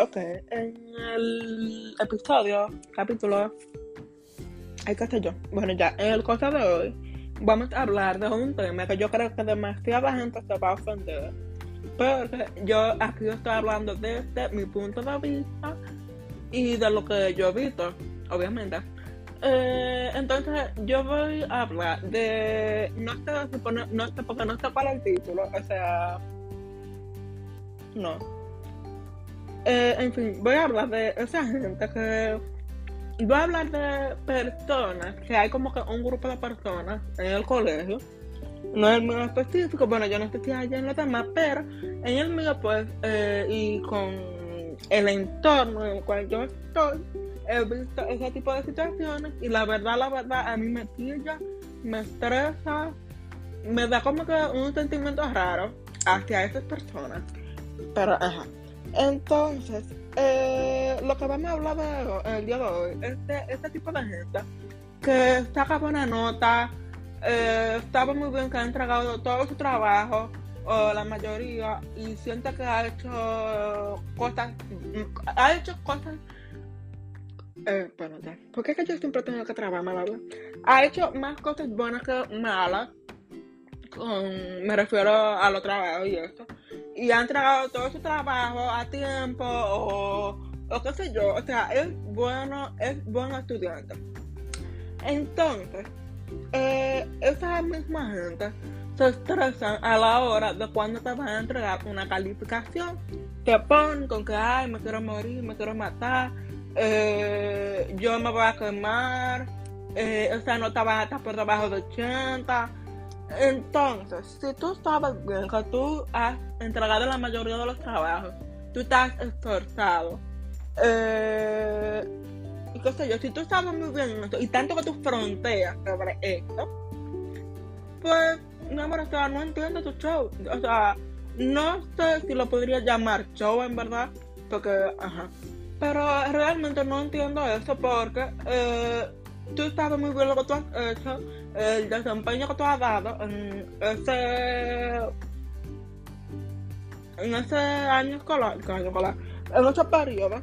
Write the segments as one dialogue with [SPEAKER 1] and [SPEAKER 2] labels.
[SPEAKER 1] Ok, en el episodio, capítulo, hay que sé yo. Bueno, ya, en el cosa de hoy, vamos a hablar de un tema que yo creo que demasiada gente se va a ofender. Porque yo aquí estoy hablando desde mi punto de vista y de lo que yo he visto, obviamente. Eh, entonces, yo voy a hablar de. No sé, no sé, porque no sé cuál es el título, o sea. No eh, en fin, voy a hablar de esa gente que. Voy a hablar de personas, que hay como que un grupo de personas en el colegio. No es el mío específico, bueno, yo no si hay en los demás, pero en el mío, pues, eh, y con el entorno en el cual yo estoy, he visto ese tipo de situaciones y la verdad, la verdad, a mí me pilla, me estresa, me da como que un sentimiento raro hacia esas personas. Pero, ajá. Entonces, eh, lo que vamos a hablar de, el día de hoy es de este tipo de gente que saca buena nota, eh, muy bien que ha entregado todo su trabajo, o la mayoría, y siente que ha hecho cosas, ha hecho cosas, eh, espérate, porque es que yo siempre tengo que trabajar, ¿verdad? Ha hecho más cosas buenas que malas, me refiero a los trabajos y esto y ha entregado todo su trabajo a tiempo o, qué sé yo. O sea, es bueno, es buen estudiante. Entonces, eh, esa misma gente se estresan a la hora de cuando te van a entregar una calificación. Te ponen con que, ay, me quiero morir, me quiero matar, eh, yo me voy a quemar, eh, esa nota va a estar por debajo de 80 entonces, si tú sabes bien que tú has entregado la mayoría de los trabajos, tú estás esforzado, eh, y qué sé yo, si tú sabes muy bien esto, y tanto que tú fronteas sobre esto, pues, mi amor, o sea, no entiendo tu show. O sea, no sé si lo podría llamar show en verdad, porque, ajá. Pero realmente no entiendo eso porque eh, tú sabes muy bien lo que tú has hecho, el desempeño que tú has dado en ese en ese año escolar, en ese periodo.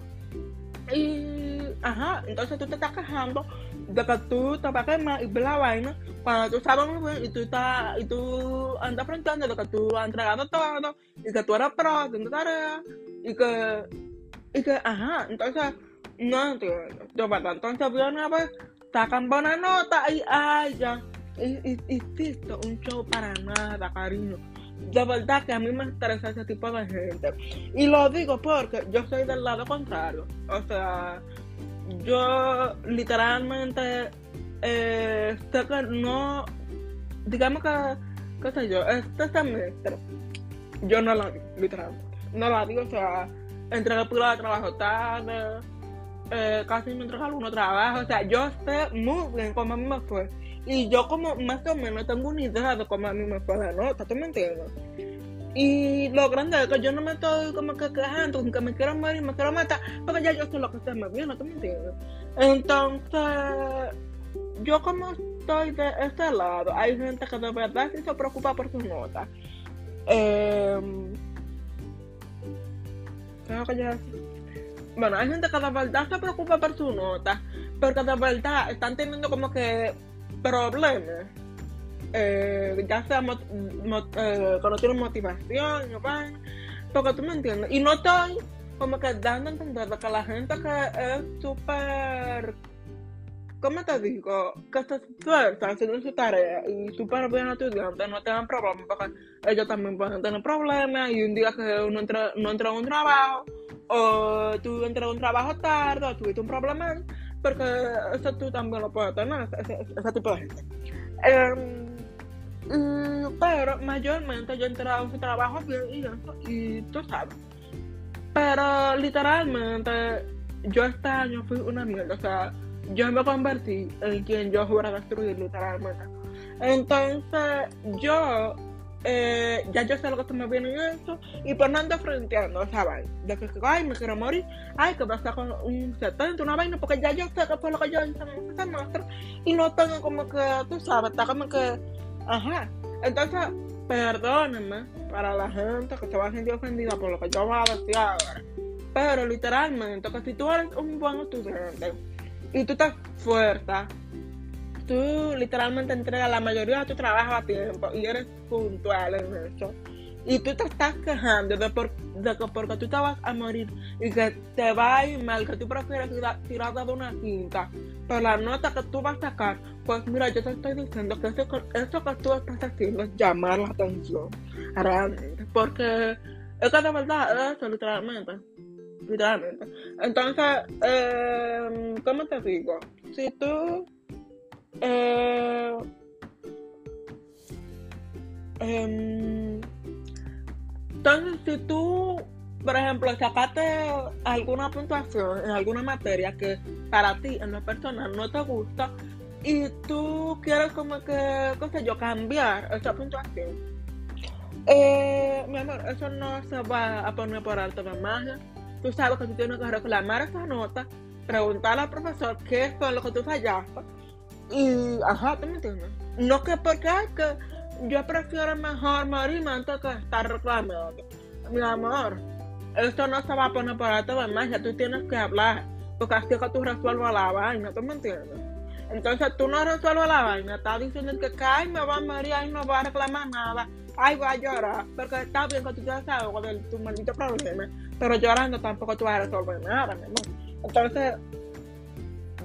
[SPEAKER 1] Y, ajá, entonces tú te estás quejando de que tú te vas a quemar y la vaina cuando tú sabes muy bien y tú, estás, y tú andas frentando de que tú has entregado todo y que tú eres pro haciendo tarea y que, y que, ajá, entonces, no entiendo. Yo, entonces viene a ver sacan buena nota y ay ya. Hiciste un show para nada, cariño. De verdad que a mí me interesa ese tipo de gente. Y lo digo porque yo soy del lado contrario. O sea, yo literalmente eh, sé que no. Digamos que, qué sé yo, este semestre yo no la digo, literalmente. No la digo, o sea, entregué pila de trabajo tarde eh, casi me entrega algunos trabajos. O sea, yo sé muy bien cómo a mí me fue. Y yo como más o menos tengo una idea de cómo a mí me fue la nota, ¿tú me entiendes? Y lo grande es que yo no me estoy como que quejando, que me quiero morir, me quiero matar, porque ya yo sé lo que se me viene, ¿tú me entiendes? Entonces, yo como estoy de este lado, hay gente que de verdad sí se preocupa por sus notas. Eh, tengo que ya bueno, hay gente que de verdad se preocupa por su nota, porque de verdad están teniendo como que problemas. Eh, ya sea eh, que no tienen motivación, no porque tú me entiendes. Y no estoy como que dando a entender que la gente que es súper, ¿cómo te digo? Que se esfuerza haciendo su tarea y súper bien estudiante, no tengan problemas, porque ellos también pueden tener problemas y un día que uno entra, no entra en un trabajo o tú entras a un trabajo tarde, o tuviste un problema, porque eso tú también lo puedes tener, ese, tipo de gente. Em, pero mayormente yo he entrado a un trabajo bien y eso, y tú sabes. Pero literalmente, yo este año fui una mierda, o sea, yo me convertí en quien yo fuera a destruir, literalmente. Entonces, yo eh, ya yo sé lo que se me viene en esto, y por no ando frenteando ¿sabes? De que, ay, me quiero morir, ay, que va a estar con un 70, una vaina, porque ya yo sé que fue lo que yo hice en este semestre, y no tengo como que, tú sabes, está como que, ajá. Entonces, perdónenme para la gente que se va a sentir ofendida por lo que yo voy a decir ahora. Pero literalmente, que si tú eres un buen estudiante y tú te esfuerzas, tú literalmente entregas la mayoría de tu trabajo a tiempo y eres puntual en eso. Y tú te estás quejando de, por, de que porque tú te vas a morir y que te va a ir mal, que tú prefieres tirar de una quinta. Pero la nota que tú vas a sacar, pues mira, yo te estoy diciendo que eso, eso que tú estás haciendo es llamar la atención, realmente, porque es que de verdad eso, literalmente, literalmente. Entonces, eh, ¿cómo te digo? Si tú eh, eh, entonces, si tú, por ejemplo, sacaste alguna puntuación en alguna materia que para ti en lo personal no te gusta y tú quieres como que, qué sé yo, cambiar esa puntuación, eh, mi amor, eso no se va a poner por alto de magia. Tú sabes que tú tienes que reclamar esa nota, preguntarle al profesor qué es lo que tú fallaste y, ajá, ¿tú me entiendes? No que porque hay que yo prefiero mejor morirme antes que estar reclamando. Mi amor, esto no se va a poner por alto de magia, tú tienes que hablar, porque así es que tú resuelvas la vaina, ¿tú me entiendes? Entonces tú no resuelves la vaina, estás diciendo que, ay, me va a morir, ay, no va a reclamar nada, ay, va a llorar, porque está bien que tú te algo de tu maldito problema, pero llorando tampoco tú vas a resolver nada, mi amor. Entonces,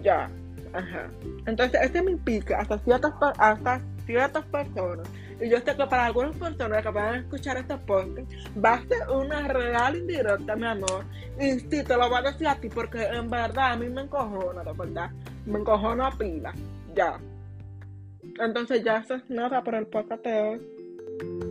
[SPEAKER 1] ya, ajá. Entonces, ese me implica hasta ciertas, hasta ciertas personas. Y yo sé que para algunas personas que van a escuchar este podcast va a ser una real indirecta, mi amor. Y sí, te lo voy a decir a ti porque en verdad a mí me encojona, de verdad. Me encojona a pila. Ya. Entonces ya eso es nada por el podcast de hoy.